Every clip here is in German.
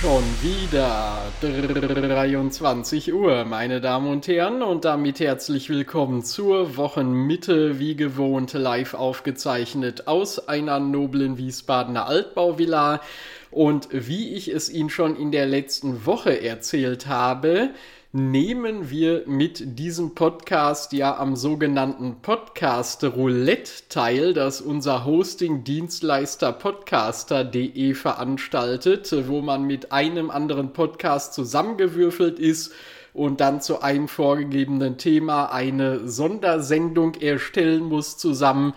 Schon wieder 23 Uhr, meine Damen und Herren, und damit herzlich willkommen zur Wochenmitte, wie gewohnt live aufgezeichnet aus einer noblen Wiesbadener Altbauvilla. Und wie ich es Ihnen schon in der letzten Woche erzählt habe, nehmen wir mit diesem Podcast ja am sogenannten Podcast Roulette teil, das unser Hosting-Dienstleister podcaster.de veranstaltet, wo man mit einem anderen Podcast zusammengewürfelt ist und dann zu einem vorgegebenen Thema eine Sondersendung erstellen muss zusammen.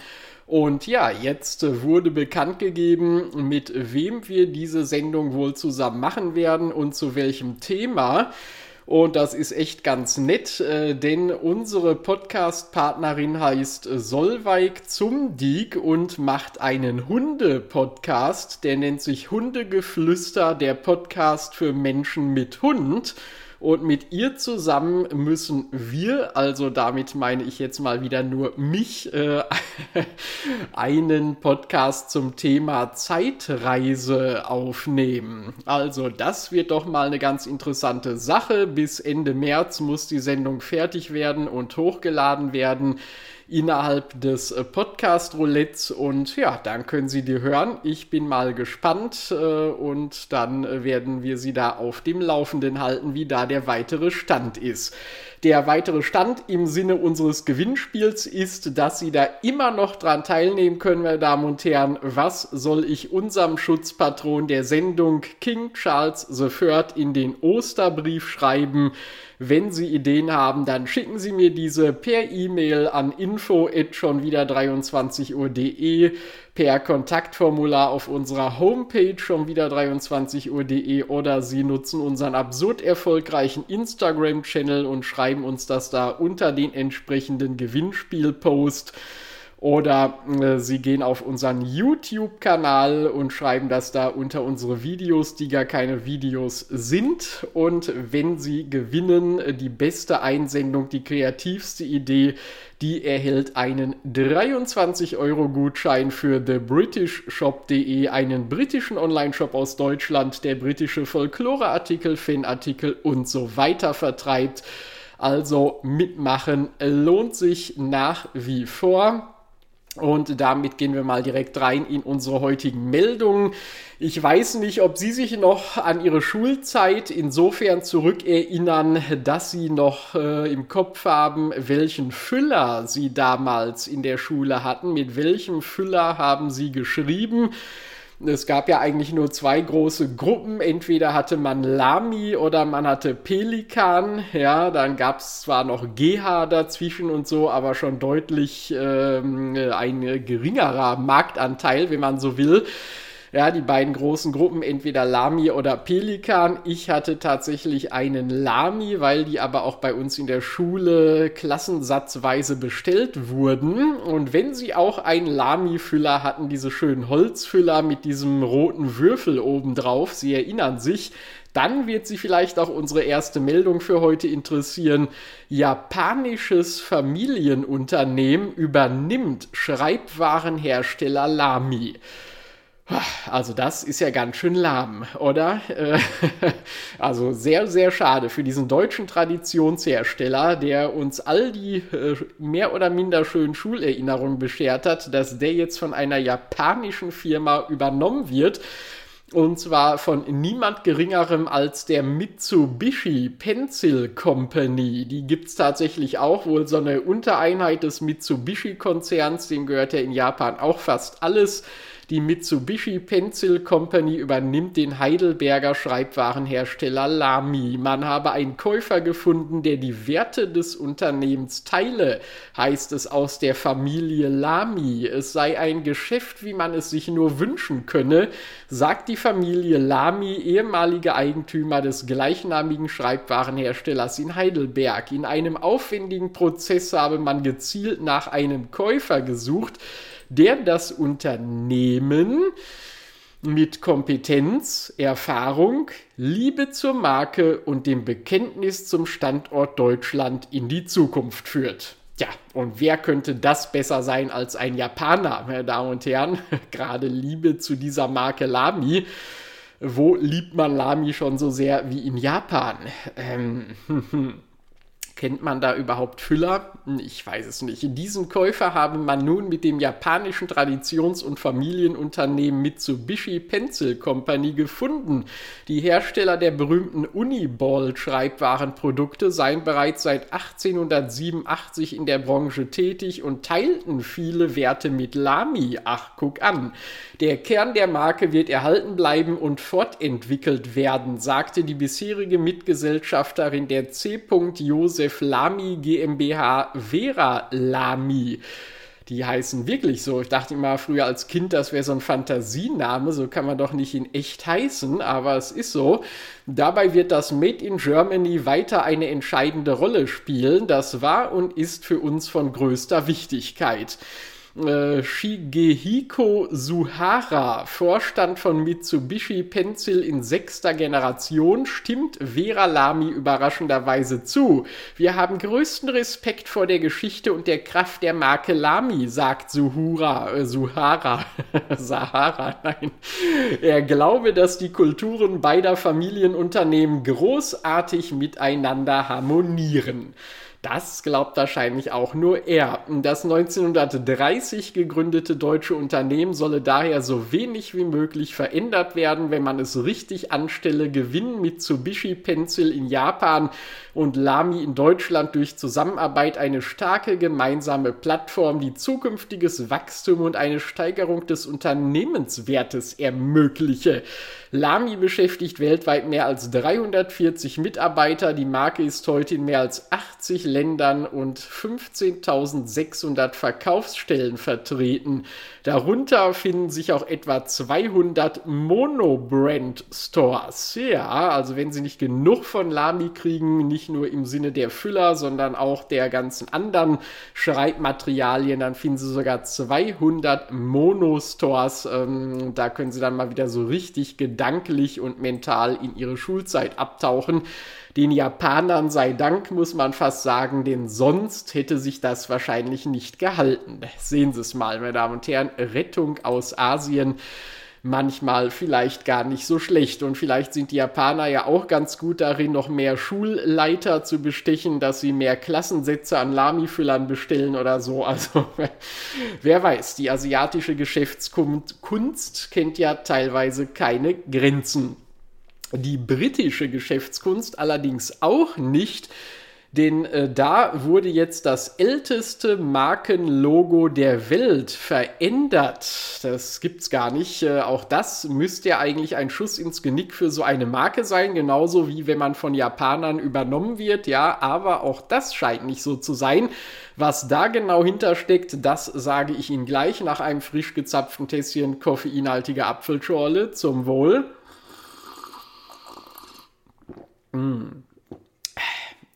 Und ja, jetzt wurde bekannt gegeben, mit wem wir diese Sendung wohl zusammen machen werden und zu welchem Thema. Und das ist echt ganz nett, äh, denn unsere Podcast-Partnerin heißt Solveig zum Dieg und macht einen Hunde-Podcast. Der nennt sich Hundegeflüster, der Podcast für Menschen mit Hund. Und mit ihr zusammen müssen wir, also damit meine ich jetzt mal wieder nur mich, äh, einen Podcast zum Thema Zeitreise aufnehmen. Also das wird doch mal eine ganz interessante Sache. Bis Ende März muss die Sendung fertig werden und hochgeladen werden innerhalb des äh, Podcast-Roulettes. Und ja, dann können Sie die hören. Ich bin mal gespannt äh, und dann äh, werden wir Sie da auf dem Laufenden halten, wie da der weitere Stand ist. Der weitere Stand im Sinne unseres Gewinnspiels ist, dass Sie da immer noch dran teilnehmen können, meine Damen und Herren. Was soll ich unserem Schutzpatron der Sendung King Charles III in den Osterbrief schreiben? Wenn Sie Ideen haben, dann schicken Sie mir diese per E-Mail an info schon wieder 23 Uhr.de, per Kontaktformular auf unserer Homepage schon wieder 23 Uhr.de oder Sie nutzen unseren absurd erfolgreichen Instagram-Channel und schreiben uns das da unter den entsprechenden Gewinnspiel-Post. Oder äh, Sie gehen auf unseren YouTube-Kanal und schreiben das da unter unsere Videos, die gar keine Videos sind. Und wenn Sie gewinnen, äh, die beste Einsendung, die kreativste Idee, die erhält einen 23-Euro-Gutschein für thebritishshop.de, einen britischen Online-Shop aus Deutschland, der britische Folklore-Artikel, Fanartikel und so weiter vertreibt. Also mitmachen lohnt sich nach wie vor. Und damit gehen wir mal direkt rein in unsere heutigen Meldungen. Ich weiß nicht, ob Sie sich noch an Ihre Schulzeit insofern zurückerinnern, dass Sie noch äh, im Kopf haben, welchen Füller Sie damals in der Schule hatten. Mit welchem Füller haben Sie geschrieben? Es gab ja eigentlich nur zwei große Gruppen. Entweder hatte man Lami oder man hatte Pelikan. Ja, dann gab es zwar noch GH dazwischen und so, aber schon deutlich ähm, ein geringerer Marktanteil, wenn man so will. Ja, die beiden großen Gruppen, entweder Lami oder Pelikan. Ich hatte tatsächlich einen Lami, weil die aber auch bei uns in der Schule klassensatzweise bestellt wurden. Und wenn sie auch einen Lami-Füller hatten, diese schönen Holzfüller mit diesem roten Würfel obendrauf, Sie erinnern sich, dann wird Sie vielleicht auch unsere erste Meldung für heute interessieren. Japanisches Familienunternehmen übernimmt Schreibwarenhersteller Lami. Also das ist ja ganz schön lahm, oder? Äh, also sehr, sehr schade für diesen deutschen Traditionshersteller, der uns all die äh, mehr oder minder schönen Schulerinnerungen beschert hat, dass der jetzt von einer japanischen Firma übernommen wird. Und zwar von niemand geringerem als der Mitsubishi Pencil Company. Die gibt es tatsächlich auch, wohl so eine Untereinheit des Mitsubishi-Konzerns, dem gehört ja in Japan auch fast alles Die Mitsubishi Pencil Company übernimmt den Heidelberger Schreibwarenhersteller Lamy. Man habe einen Käufer gefunden, der die Werte des Unternehmens teile, heißt es aus der Familie Lamy. Es sei ein Geschäft, wie man es sich nur wünschen könne, sagt die Familie Lamy, ehemalige Eigentümer des gleichnamigen Schreibwarenherstellers in Heidelberg. In einem aufwendigen Prozess habe man gezielt nach einem Käufer gesucht, der das Unternehmen mit Kompetenz, Erfahrung, Liebe zur Marke und dem Bekenntnis zum Standort Deutschland in die Zukunft führt. Ja, und wer könnte das besser sein als ein Japaner, meine Damen und Herren? Gerade Liebe zu dieser Marke Lamy. Wo liebt man Lamy schon so sehr wie in Japan? Ähm, Kennt man da überhaupt Füller? Ich weiß es nicht. Diesen Käufer habe man nun mit dem japanischen Traditions- und Familienunternehmen Mitsubishi Pencil Company gefunden. Die Hersteller der berühmten Uniball-Schreibwarenprodukte seien bereits seit 1887 in der Branche tätig und teilten viele Werte mit Lamy. Ach, guck an. Der Kern der Marke wird erhalten bleiben und fortentwickelt werden, sagte die bisherige Mitgesellschafterin der C. Josef Josef Lamy GmbH Vera Lamy. Die heißen wirklich so. Ich dachte immer früher als Kind, das wäre so ein Fantasiename. So kann man doch nicht in echt heißen, aber es ist so. Dabei wird das Made in Germany weiter eine entscheidende Rolle spielen. Das war und ist für uns von größter Wichtigkeit äh, Shigehiko Suhara, Vorstand von Mitsubishi Pencil in sechster Generation, stimmt Vera Lamy überraschenderweise zu. Wir haben größten Respekt vor der Geschichte und der Kraft der Marke Lamy, sagt Suhura, äh, Suhara, Sahara, nein. Er glaube, dass die Kulturen beider Familienunternehmen großartig miteinander harmonieren. Das glaubt wahrscheinlich auch nur er. Das 1930 gegründete deutsche Unternehmen solle daher so wenig wie möglich verändert werden, wenn man es richtig anstelle, gewinnen Mitsubishi Pencil in Japan und Lamy in Deutschland durch Zusammenarbeit eine starke gemeinsame Plattform, die zukünftiges Wachstum und eine Steigerung des Unternehmenswertes ermögliche. Lamy beschäftigt weltweit mehr als 340 Mitarbeiter. Die Marke ist heute in mehr als 80 Ländern und 15.600 Verkaufsstellen vertreten. Darunter finden sich auch etwa 200 Monobrand-Stores. Ja, also wenn Sie nicht genug von Lamy kriegen, nicht nur im Sinne der Füller, sondern auch der ganzen anderen Schreibmaterialien, dann finden Sie sogar 200 Mono-Stores. Ähm, da können Sie dann mal wieder so richtig gedanklich und mental in Ihre Schulzeit abtauchen. Den Japanern sei Dank, muss man fast sagen, denn sonst hätte sich das wahrscheinlich nicht gehalten. Sehen Sie es mal, meine Damen und Herren, Rettung aus Asien manchmal vielleicht gar nicht so schlecht. Und vielleicht sind die Japaner ja auch ganz gut darin, noch mehr Schulleiter zu bestechen, dass sie mehr Klassensätze an Lami-Füllern bestellen oder so. Also wer weiß, die asiatische Geschäftskunst kennt ja teilweise keine Grenzen die britische Geschäftskunst allerdings auch nicht, denn äh, da wurde jetzt das älteste Markenlogo der Welt verändert. Das gibt's gar nicht. Äh, auch das müsste ja eigentlich ein Schuss ins Genick für so eine Marke sein, genauso wie wenn man von Japanern übernommen wird. Ja, aber auch das scheint nicht so zu sein. Was da genau hintersteckt, das sage ich Ihnen gleich nach einem frisch gezapften Tässchen koffeinhaltiger Apfelschorle. Zum Wohl.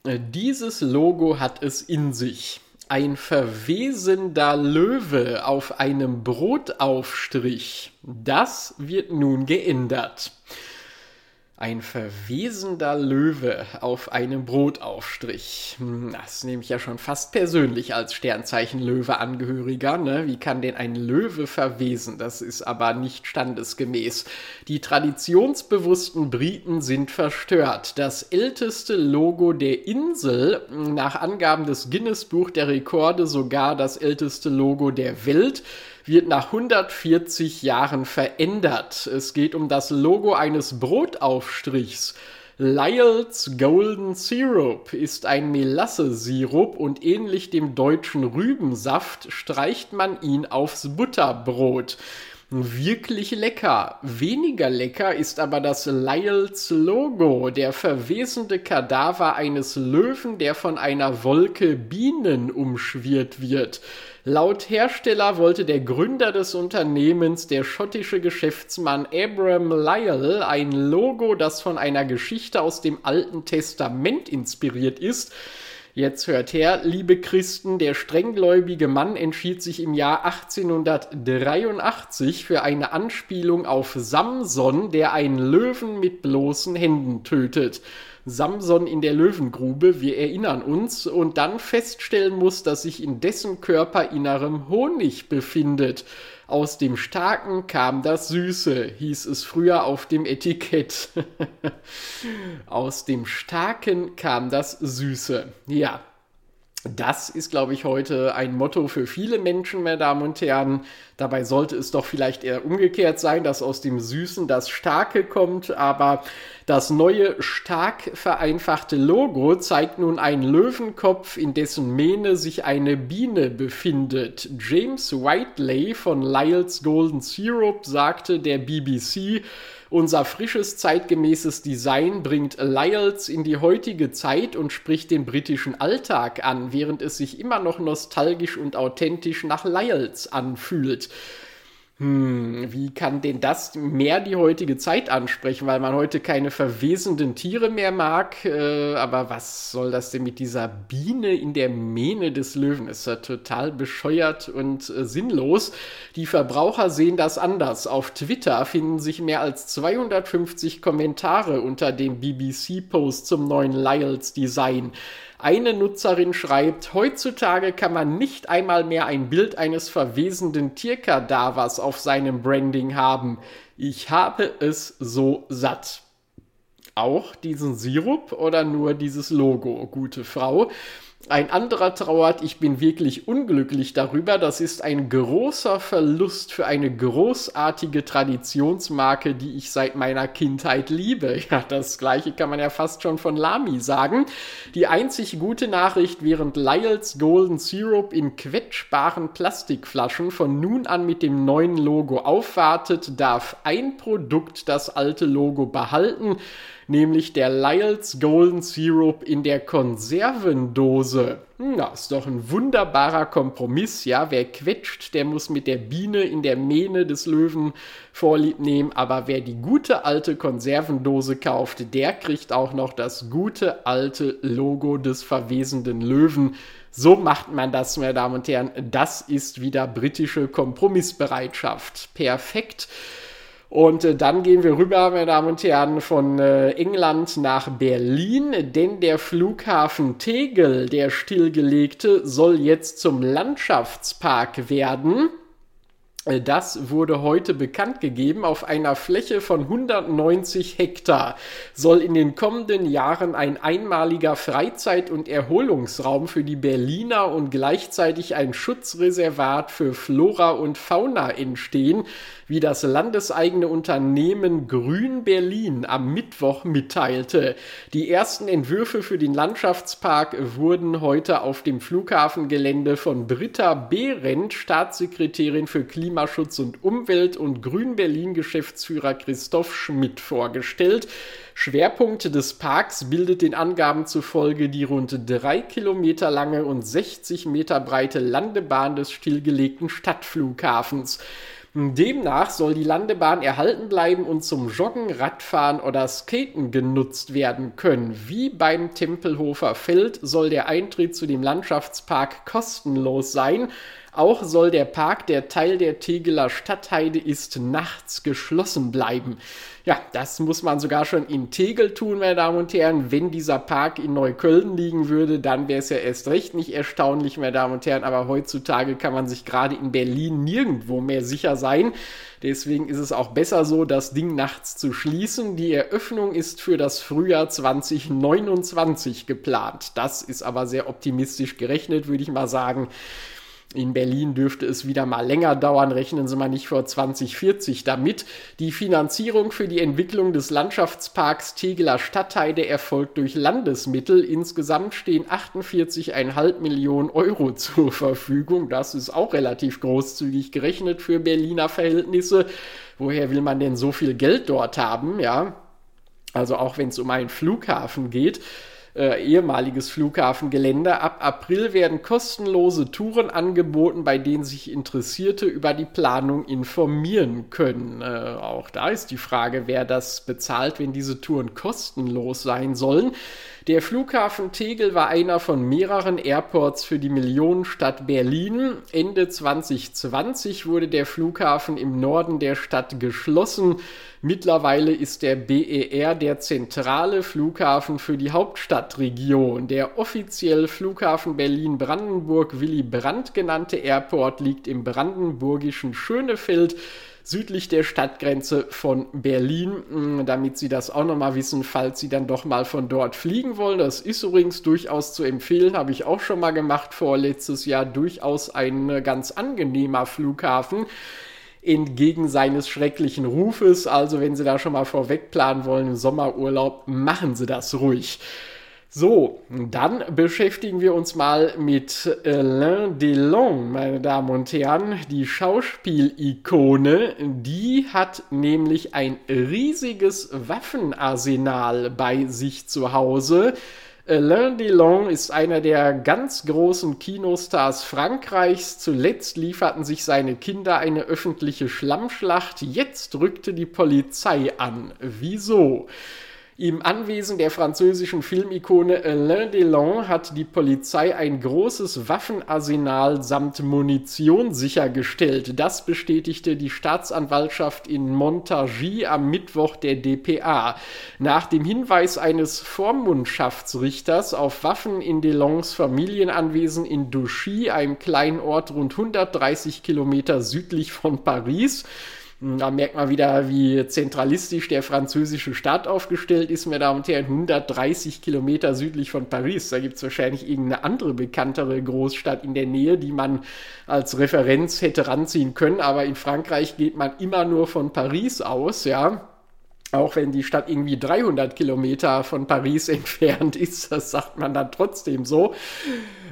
Dieses Logo hat es in sich. Ein verwesender Löwe auf einem Brotaufstrich. Das wird nun geändert. Ein verwesender Löwe auf einem Brotaufstrich. Hm, das nehme ich ja schon fast persönlich als Sternzeichen Löwe-Angehöriger. Ne? Wie kann denn ein Löwe verwesen? Das ist aber nicht standesgemäß. Die traditionsbewussten Briten sind verstört. Das älteste Logo der Insel, nach Angaben des Guinness Buch der Rekorde sogar das älteste Logo der Welt, wird nach 140 Jahren verändert. Es geht um das Logo eines Brotaufstrichs. Lyle's Golden Syrup ist ein Melasse-Sirup und ähnlich dem deutschen Rübensaft streicht man ihn aufs Butterbrot. Wirklich lecker. Weniger lecker ist aber das Lyles Logo, der verwesende Kadaver eines Löwen, der von einer Wolke Bienen umschwirrt wird. Laut Hersteller wollte der Gründer des Unternehmens, der schottische Geschäftsmann Abram Lyle, ein Logo, das von einer Geschichte aus dem Alten Testament inspiriert ist, Jetzt hört her, liebe Christen, der strenggläubige Mann entschied sich im Jahr 1883 für eine Anspielung auf Samson, der einen Löwen mit bloßen Händen tötet. Samson in der Löwengrube, wir erinnern uns, und dann feststellen muss, dass sich in dessen Körperinnerem Honig befindet. Aus dem Starken kam das Süße, hieß es früher auf dem Etikett. Aus dem Starken kam das Süße. Ja, das ist, glaube ich, heute ein Motto für viele Menschen, meine Damen und Herren. Dabei sollte es doch vielleicht eher umgekehrt sein, dass aus dem Süßen das Starke kommt. Aber das neue, stark vereinfachte Logo zeigt nun einen Löwenkopf, in dessen Mähne sich eine Biene befindet. James Whiteley von Lyle's Golden Syrup sagte der BBC, unser frisches, zeitgemäßes Design bringt Lyles in die heutige Zeit und spricht den britischen Alltag an, während es sich immer noch nostalgisch und authentisch nach Lyles anfühlt. Hm, wie kann denn das mehr die heutige Zeit ansprechen, weil man heute keine verwesenden Tiere mehr mag? Äh, aber was soll das denn mit dieser Biene in der Mähne des Löwen? Ist ja total bescheuert und äh, sinnlos. Die Verbraucher sehen das anders. Auf Twitter finden sich mehr als 250 Kommentare unter dem BBC-Post zum neuen Lyles Design. Eine Nutzerin schreibt, heutzutage kann man nicht einmal mehr ein Bild eines verwesenden Tierkadavers auf seinem Branding haben. Ich habe es so satt. Auch diesen Sirup oder nur dieses Logo, gute Frau? Ein anderer trauert, ich bin wirklich unglücklich darüber. Das ist ein großer Verlust für eine großartige Traditionsmarke, die ich seit meiner Kindheit liebe. Ja, das gleiche kann man ja fast schon von Lamy sagen. Die einzig gute Nachricht, während Lyles Golden Syrup in quetschbaren Plastikflaschen von nun an mit dem neuen Logo aufwartet, darf ein Produkt das alte Logo behalten nämlich der Lyles Golden Syrup in der Konservendose. Hm, ja, ist doch ein wunderbarer Kompromiss, ja. Wer quetscht, der muss mit der Biene in der Mähne des Löwen Vorlieb nehmen, aber wer die gute alte Konservendose kauft, der kriegt auch noch das gute alte Logo des verwesenden Löwen. So macht man das, meine Damen und Herren. Das ist wieder britische Kompromissbereitschaft. Perfekt. Und äh, dann gehen wir rüber, meine Damen und Herren, von äh, England nach Berlin, denn der Flughafen Tegel, der stillgelegte, soll jetzt zum Landschaftspark werden. Äh, das wurde heute bekannt gegeben. Auf einer Fläche von 190 Hektar soll in den kommenden Jahren ein einmaliger Freizeit- und Erholungsraum für die Berliner und gleichzeitig ein Schutzreservat für Flora und Fauna entstehen wie das landeseigene Unternehmen Grün Berlin am Mittwoch mitteilte. Die ersten Entwürfe für den Landschaftspark wurden heute auf dem Flughafengelände von Britta Behrendt, Staatssekretärin für Klimaschutz und Umwelt und Grün Berlin Geschäftsführer Christoph Schmidt vorgestellt. Schwerpunkt des Parks bildet den Angaben zufolge die rund drei Kilometer lange und 60 Meter breite Landebahn des stillgelegten Stadtflughafens. Demnach soll die Landebahn erhalten bleiben und zum Joggen, Radfahren oder Skaten genutzt werden können. Wie beim Tempelhofer Feld soll der Eintritt zu dem Landschaftspark kostenlos sein. Auch soll der Park, der Teil der Tegeler Stadtheide ist, nachts geschlossen bleiben. Ja, das muss man sogar schon in Tegel tun, meine Damen und Herren. Wenn dieser Park in Neukölln liegen würde, dann wäre es ja erst recht nicht erstaunlich, meine Damen und Herren. Aber heutzutage kann man sich gerade in Berlin nirgendwo mehr sicher sein. Deswegen ist es auch besser so, das Ding nachts zu schließen. Die Eröffnung ist für das Frühjahr 2029 geplant. Das ist aber sehr optimistisch gerechnet, würde ich mal sagen. In Berlin dürfte es wieder mal länger dauern, rechnen Sie mal nicht vor 2040 damit. Die Finanzierung für die Entwicklung des Landschaftsparks Tegeler Stadtheide erfolgt durch Landesmittel. Insgesamt stehen 48,5 Millionen Euro zur Verfügung. Das ist auch relativ großzügig gerechnet für Berliner Verhältnisse. Woher will man denn so viel Geld dort haben? Ja, also auch wenn es um einen Flughafen geht äh, ehemaliges Flughafengelände. Ab April werden kostenlose Touren angeboten, bei denen sich Interessierte über die Planung informieren können. Äh, auch da ist die Frage, wer das bezahlt, wenn diese Touren kostenlos sein sollen. Der Flughafen Tegel war einer von mehreren Airports für die Millionenstadt Berlin. Ende 2020 wurde der Flughafen im Norden der Stadt geschlossen. Mittlerweile ist der BER der zentrale Flughafen für die Hauptstadtregion. Der offiziell Flughafen Berlin-Brandenburg Willy Brandt genannte Airport liegt im brandenburgischen Schönefeld südlich der Stadtgrenze von Berlin, mm, damit Sie das auch nochmal wissen, falls Sie dann doch mal von dort fliegen wollen. Das ist übrigens durchaus zu empfehlen, habe ich auch schon mal gemacht vorletztes Jahr, durchaus ein äh, ganz angenehmer Flughafen entgegen seines schrecklichen Rufes. Also wenn Sie da schon mal vorweg planen wollen im Sommerurlaub, machen Sie das ruhig. So, dann beschäftigen wir uns mal mit Alain Delon, meine Damen und Herren. Die Schauspielikone, die hat nämlich ein riesiges Waffenarsenal bei sich zu Hause. Alain Delon ist einer der ganz großen Kinostars Frankreichs. Zuletzt lieferten sich seine Kinder eine öffentliche Schlammschlacht. Jetzt rückte die Polizei an. Wieso? Im Anwesen der französischen Filmikone Alain Delon hat die Polizei ein großes Waffenarsenal samt Munition sichergestellt. Das bestätigte die Staatsanwaltschaft in Montargis am Mittwoch der DPA. Nach dem Hinweis eines Vormundschaftsrichters auf Waffen in Delons Familienanwesen in Douchy, einem kleinen Ort rund 130 Kilometer südlich von Paris, da merkt man wieder, wie zentralistisch der französische Staat aufgestellt ist, meine Damen und Herren. 130 Kilometer südlich von Paris. Da gibt es wahrscheinlich irgendeine andere bekanntere Großstadt in der Nähe, die man als Referenz hätte ranziehen können. Aber in Frankreich geht man immer nur von Paris aus, ja. Auch wenn die Stadt irgendwie 300 Kilometer von Paris entfernt ist, das sagt man dann trotzdem so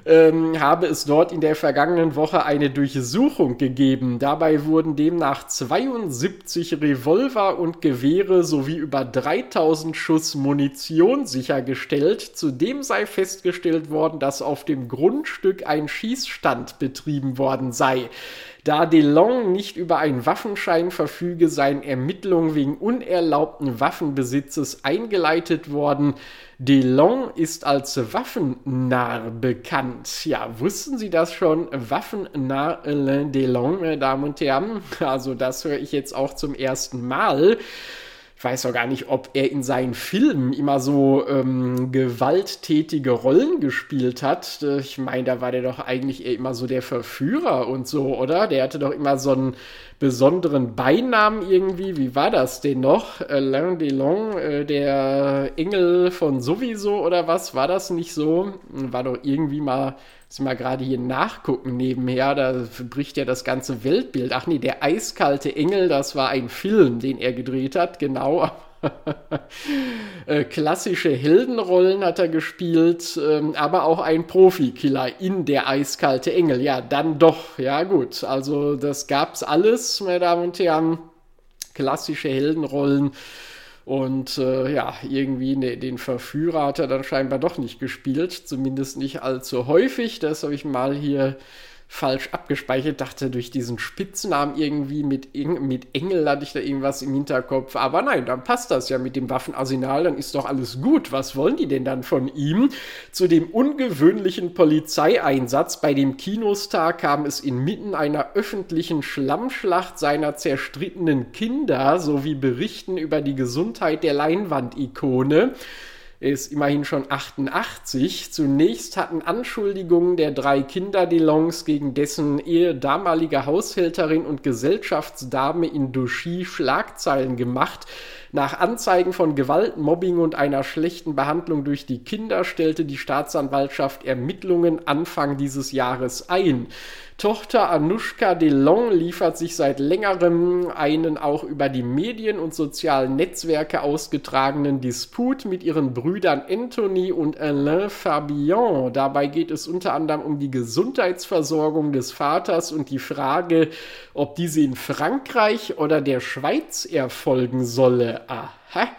ähm, habe es dort in der vergangenen Woche eine Durchsuchung gegeben. Dabei wurden demnach 72 Revolver und Gewehre sowie über 3000 Schuss Munition sichergestellt. Zudem sei festgestellt worden, dass auf dem Grundstück ein Schießstand betrieben worden sei. Da DeLong nicht über einen Waffenschein verfüge, seien Ermittlungen wegen unerlaubten Waffenbesitzes eingeleitet worden. DeLong ist als Waffennarr bekannt. Ja, wussten Sie das schon? Waffennarr Alain DeLong, meine Damen und Herren. Also das höre ich jetzt auch zum ersten Mal ich weiß auch gar nicht, ob er in seinen Filmen immer so ähm, gewalttätige Rollen gespielt hat. Ich meine, da war der doch eigentlich eher immer so der Verführer und so, oder? Der hatte doch immer so einen besonderen Beinamen irgendwie. Wie war das denn noch? Alain Delon, äh, der Engel von sowieso oder was? War das nicht so? War doch irgendwie mal Jetzt mal gerade hier nachgucken nebenher, da bricht ja das ganze Weltbild. Ach nee, der eiskalte Engel, das war ein Film, den er gedreht hat, genau. Äh, klassische Heldenrollen hat er gespielt, ähm, aber auch ein Profikiller in der eiskalte Engel. Ja, dann doch, ja gut. Also das gab's alles, meine Damen und Herren. Klassische Heldenrollen und äh, ja, irgendwie ne, den Verführer hat er dann scheinbar doch nicht gespielt, zumindest nicht allzu häufig. Das habe ich mal hier falsch abgespeichert, dachte durch diesen Spitznamen irgendwie mit, mit Engel hatte ich da irgendwas im Hinterkopf. Aber nein, dann passt das ja mit dem Waffenarsenal, dann ist doch alles gut. Was wollen die denn dann von ihm? Zu dem ungewöhnlichen Polizeieinsatz bei dem Kinostar kam es inmitten einer öffentlichen Schlammschlacht seiner zerstrittenen Kinder sowie Berichten über die Gesundheit der Leinwandikone ist immerhin schon 88. Zunächst hatten Anschuldigungen der drei Kinder Delongs gegen dessen Ehe damalige Haushälterin und Gesellschaftsdame in Douchy Schlagzeilen gemacht. Nach Anzeigen von Gewalt, Mobbing und einer schlechten Behandlung durch die Kinder stellte die Staatsanwaltschaft Ermittlungen Anfang dieses Jahres ein. Tochter Anushka Delon liefert sich seit längerem einen auch über die Medien und sozialen Netzwerke ausgetragenen Disput mit ihren Brüdern Anthony und Alain Fabian. Dabei geht es unter anderem um die Gesundheitsversorgung des Vaters und die Frage, ob diese in Frankreich oder der Schweiz erfolgen solle. Aha.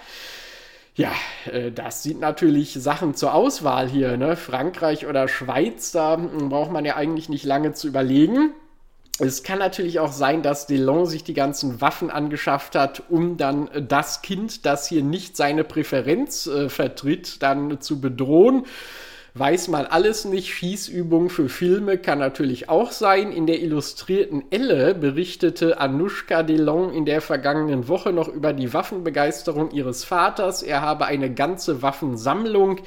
Ja, äh, das sind natürlich Sachen zur Auswahl hier. Ne? Frankreich oder Schweiz, da hm, braucht man ja eigentlich nicht lange zu überlegen. Es kann natürlich auch sein, dass Delon sich die ganzen Waffen angeschafft hat, um dann das Kind, das hier nicht seine Präferenz äh, vertritt, dann zu bedrohen weiß man alles nicht. Schießübung für Filme kann natürlich auch sein. In der illustrierten Elle berichtete Anushka Delon in der vergangenen Woche noch über die Waffenbegeisterung ihres Vaters. Er habe eine ganze Waffensammlung.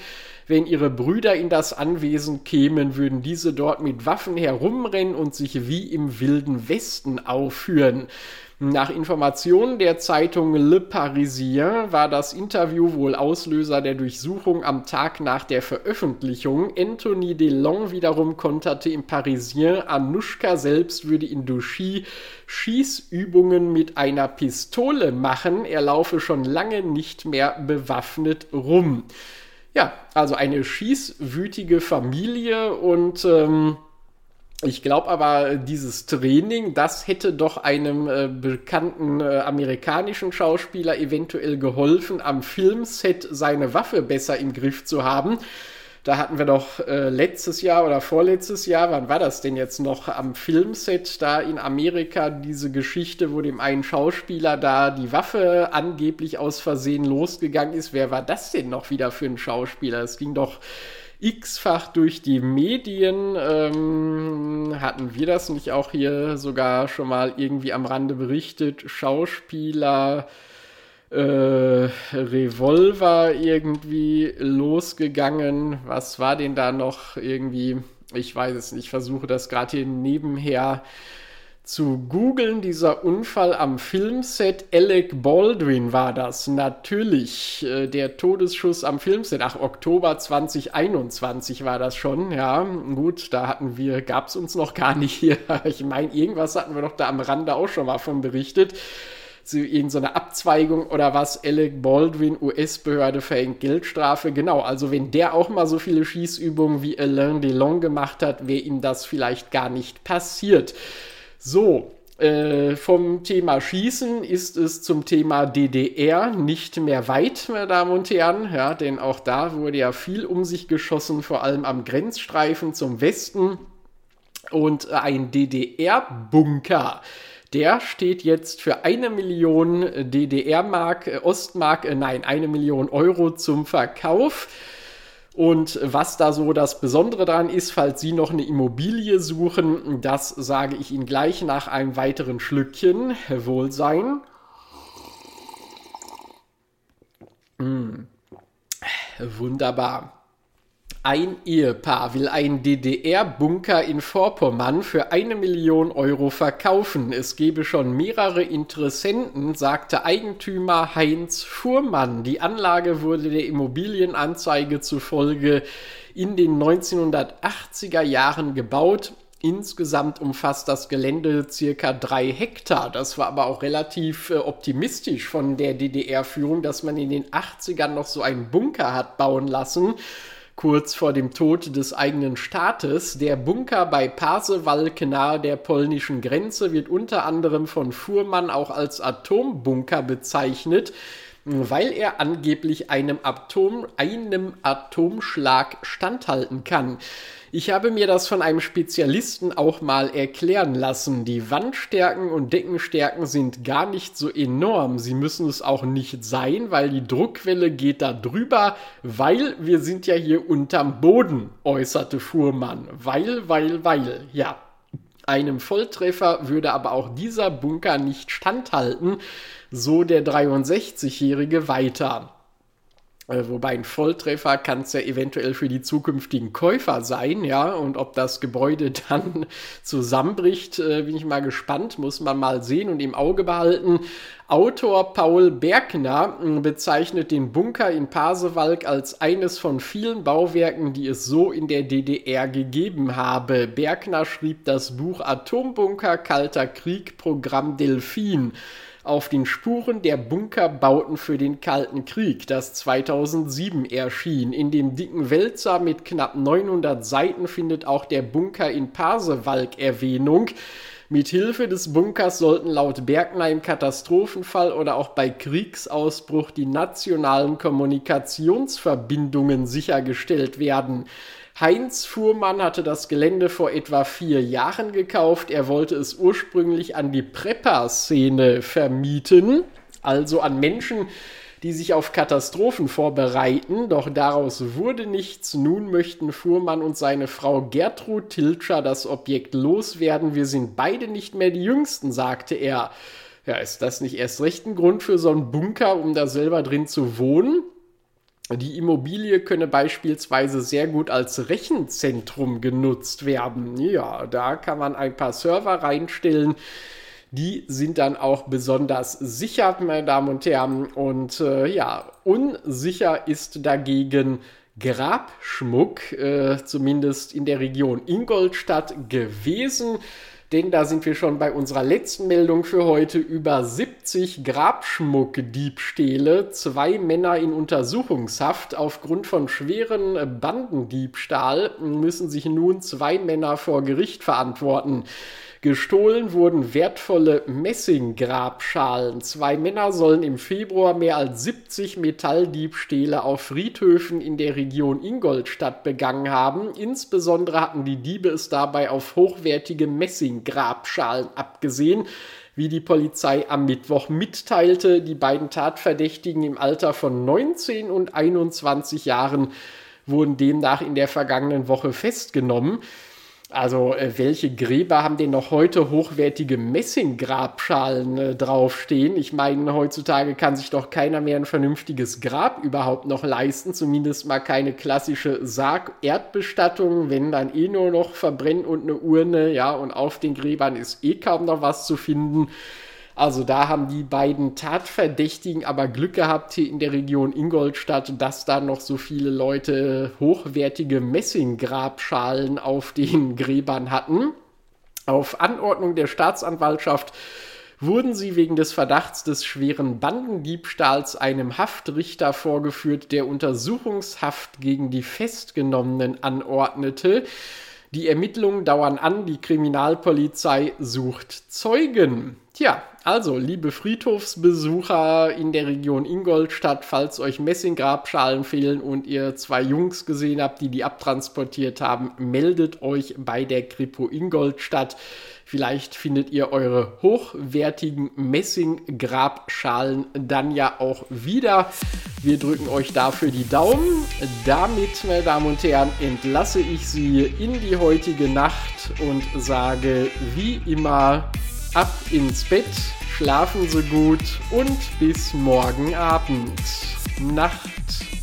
Wenn ihre Brüder in das Anwesen kämen, würden diese dort mit Waffen herumrennen und sich wie im wilden Westen aufführen. Nach Informationen der Zeitung Le Parisien war das Interview wohl Auslöser der Durchsuchung am Tag nach der Veröffentlichung. Anthony Delon wiederum konterte im Parisien, Anushka selbst würde in Douchy Schießübungen mit einer Pistole machen. Er laufe schon lange nicht mehr bewaffnet rum. Ja, also eine schießwütige Familie und ähm, ich glaube aber, dieses Training, das hätte doch einem äh, bekannten äh, amerikanischen Schauspieler eventuell geholfen, am Filmset seine Waffe besser im Griff zu haben. Da hatten wir doch äh, letztes Jahr oder vorletztes Jahr, wann war das denn jetzt noch, am Filmset da in Amerika diese Geschichte, wo dem einen Schauspieler da die Waffe angeblich aus Versehen losgegangen ist. Wer war das denn noch wieder für ein Schauspieler? Es ging doch x-fach durch die Medien. Ähm, hatten wir das nicht auch hier sogar schon mal irgendwie am Rande berichtet? Schauspieler. Äh, Revolver irgendwie losgegangen. Was war denn da noch irgendwie? Ich weiß es nicht. Ich versuche das gerade hier nebenher zu googeln. Dieser Unfall am Filmset, Alec Baldwin war das. Natürlich, äh, der Todesschuss am Filmset. Ach, Oktober 2021 war das schon. Ja, gut, da hatten wir, gab es uns noch gar nicht hier. Ich meine, irgendwas hatten wir doch da am Rande auch schon mal von berichtet. Zu irgendeiner Abzweigung oder was, Alec Baldwin, US-Behörde verhängt Geldstrafe. Genau, also wenn der auch mal so viele Schießübungen wie Alain Delon gemacht hat, wäre ihm das vielleicht gar nicht passiert. So, äh, vom Thema Schießen ist es zum Thema DDR nicht mehr weit, meine Damen und Herren. Ja, denn auch da wurde ja viel um sich geschossen, vor allem am Grenzstreifen zum Westen. Und ein DDR-Bunker, der steht jetzt für eine Million DDR-Mark, äh, Ostmark, äh, nein, eine Million Euro zum Verkauf. Und was da so das Besondere dran ist, falls Sie noch eine Immobilie suchen, das sage ich Ihnen gleich nach einem weiteren Schlückchen. Wohlsein. Mmh. Wunderbar. Ein Ehepaar will einen DDR-Bunker in Vorpommern für eine Million Euro verkaufen. Es gebe schon mehrere Interessenten, sagte Eigentümer Heinz Fuhrmann. Die Anlage wurde der Immobilienanzeige zufolge in den 1980er Jahren gebaut. Insgesamt umfasst das Gelände circa drei Hektar. Das war aber auch relativ äh, optimistisch von der DDR-Führung, dass man in den 80ern noch so einen Bunker hat bauen lassen kurz vor dem Tod des eigenen Staates. Der Bunker bei Pasewalk nahe der polnischen Grenze wird unter anderem von Fuhrmann auch als Atombunker bezeichnet, weil er angeblich einem Atom, einem Atomschlag standhalten kann. Ich habe mir das von einem Spezialisten auch mal erklären lassen. Die Wandstärken und Deckenstärken sind gar nicht so enorm. Sie müssen es auch nicht sein, weil die Druckwelle geht da drüber, weil wir sind ja hier unterm Boden, äußerte Fuhrmann. Weil, weil, weil, ja. Einem Volltreffer würde aber auch dieser Bunker nicht standhalten, so der 63-Jährige weiter. Äh, wobei ein Volltreffer kann es ja eventuell für die zukünftigen Käufer sein, ja. Und ob das Gebäude dann zusammenbricht, äh, bin ich mal gespannt, muss man mal sehen und im Auge behalten. Autor Paul Bergner hm, bezeichnet den Bunker in Pasewalk als eines von vielen Bauwerken, die es so in der DDR gegeben habe. Bergner schrieb das Buch Atombunker Kalter Krieg Programm Delfin auf den Spuren der Bunkerbauten für den Kalten Krieg, das 2007 erschien. In dem dicken Wälzer mit knapp 900 Seiten findet auch der Bunker in Pasewalk Erwähnung. Mit Hilfe des Bunkers sollten laut Bergner im Katastrophenfall oder auch bei Kriegsausbruch die nationalen Kommunikationsverbindungen sichergestellt werden. Heinz Fuhrmann hatte das Gelände vor etwa vier Jahren gekauft. Er wollte es ursprünglich an die Prepper-Szene vermieten, also an Menschen, die sich auf Katastrophen vorbereiten, doch daraus wurde nichts. Nun möchten Fuhrmann und seine Frau Gertrud Tilscher das Objekt loswerden. Wir sind beide nicht mehr die Jüngsten, sagte er. Ja, ist das nicht erst recht ein Grund für so einen Bunker, um da selber drin zu wohnen? Die Immobilie könne beispielsweise sehr gut als Rechenzentrum genutzt werden. Ja, da kann man ein paar Server reinstellen die sind dann auch besonders sicher, meine Damen und Herren. Und äh, ja, unsicher ist dagegen Grabschmuck, äh, zumindest in der Region Ingolstadt gewesen. Denn da sind wir schon bei unserer letzten Meldung für heute über 70 Grabschmuckdiebstähle. Zwei Männer in Untersuchungshaft. Aufgrund von schweren Bandendiebstahl müssen sich nun zwei Männer vor Gericht verantworten. Gestohlen wurden wertvolle Messinggrabschalen. Zwei Männer sollen im Februar mehr als 70 Metalldiebstähle auf Friedhöfen in der Region Ingolstadt begangen haben. Insbesondere hatten die Diebe es dabei auf hochwertige Messinggrabschalen abgesehen. Wie die Polizei am Mittwoch mitteilte, die beiden Tatverdächtigen im Alter von 19 und 21 Jahren wurden demnach in der vergangenen Woche festgenommen. Also, äh, welche Gräber haben denn noch heute hochwertige Messinggrabschalen äh, draufstehen? Ich meine, heutzutage kann sich doch keiner mehr ein vernünftiges Grab überhaupt noch leisten, zumindest mal keine klassische Sarg-Erdbestattung, wenn dann eh nur noch verbrennen und eine Urne, ja, und auf den Gräbern ist eh kaum noch was zu finden. Also da haben die beiden Tatverdächtigen aber Glück gehabt hier in der Region Ingolstadt, dass da noch so viele Leute hochwertige Messinggrabschalen auf den Gräbern hatten. Auf Anordnung der Staatsanwaltschaft wurden sie wegen des Verdachts des schweren Bandendiebstahls einem Haftrichter vorgeführt, der Untersuchungshaft gegen die Festgenommenen anordnete. Die Ermittlungen dauern an, die Kriminalpolizei sucht Zeugen. Tja, also, liebe Friedhofsbesucher in der Region Ingolstadt, falls euch Messinggrabschalen fehlen und ihr zwei Jungs gesehen habt, die die abtransportiert haben, meldet euch bei der Kripo Ingolstadt. Vielleicht findet ihr eure hochwertigen Messinggrabschalen dann ja auch wieder. Wir drücken euch dafür die Daumen. Damit, meine Damen und Herren, entlasse ich Sie in die heutige Nacht und sage wie immer ab ins Bett, schlafen Sie gut und bis morgen Abend. Nacht.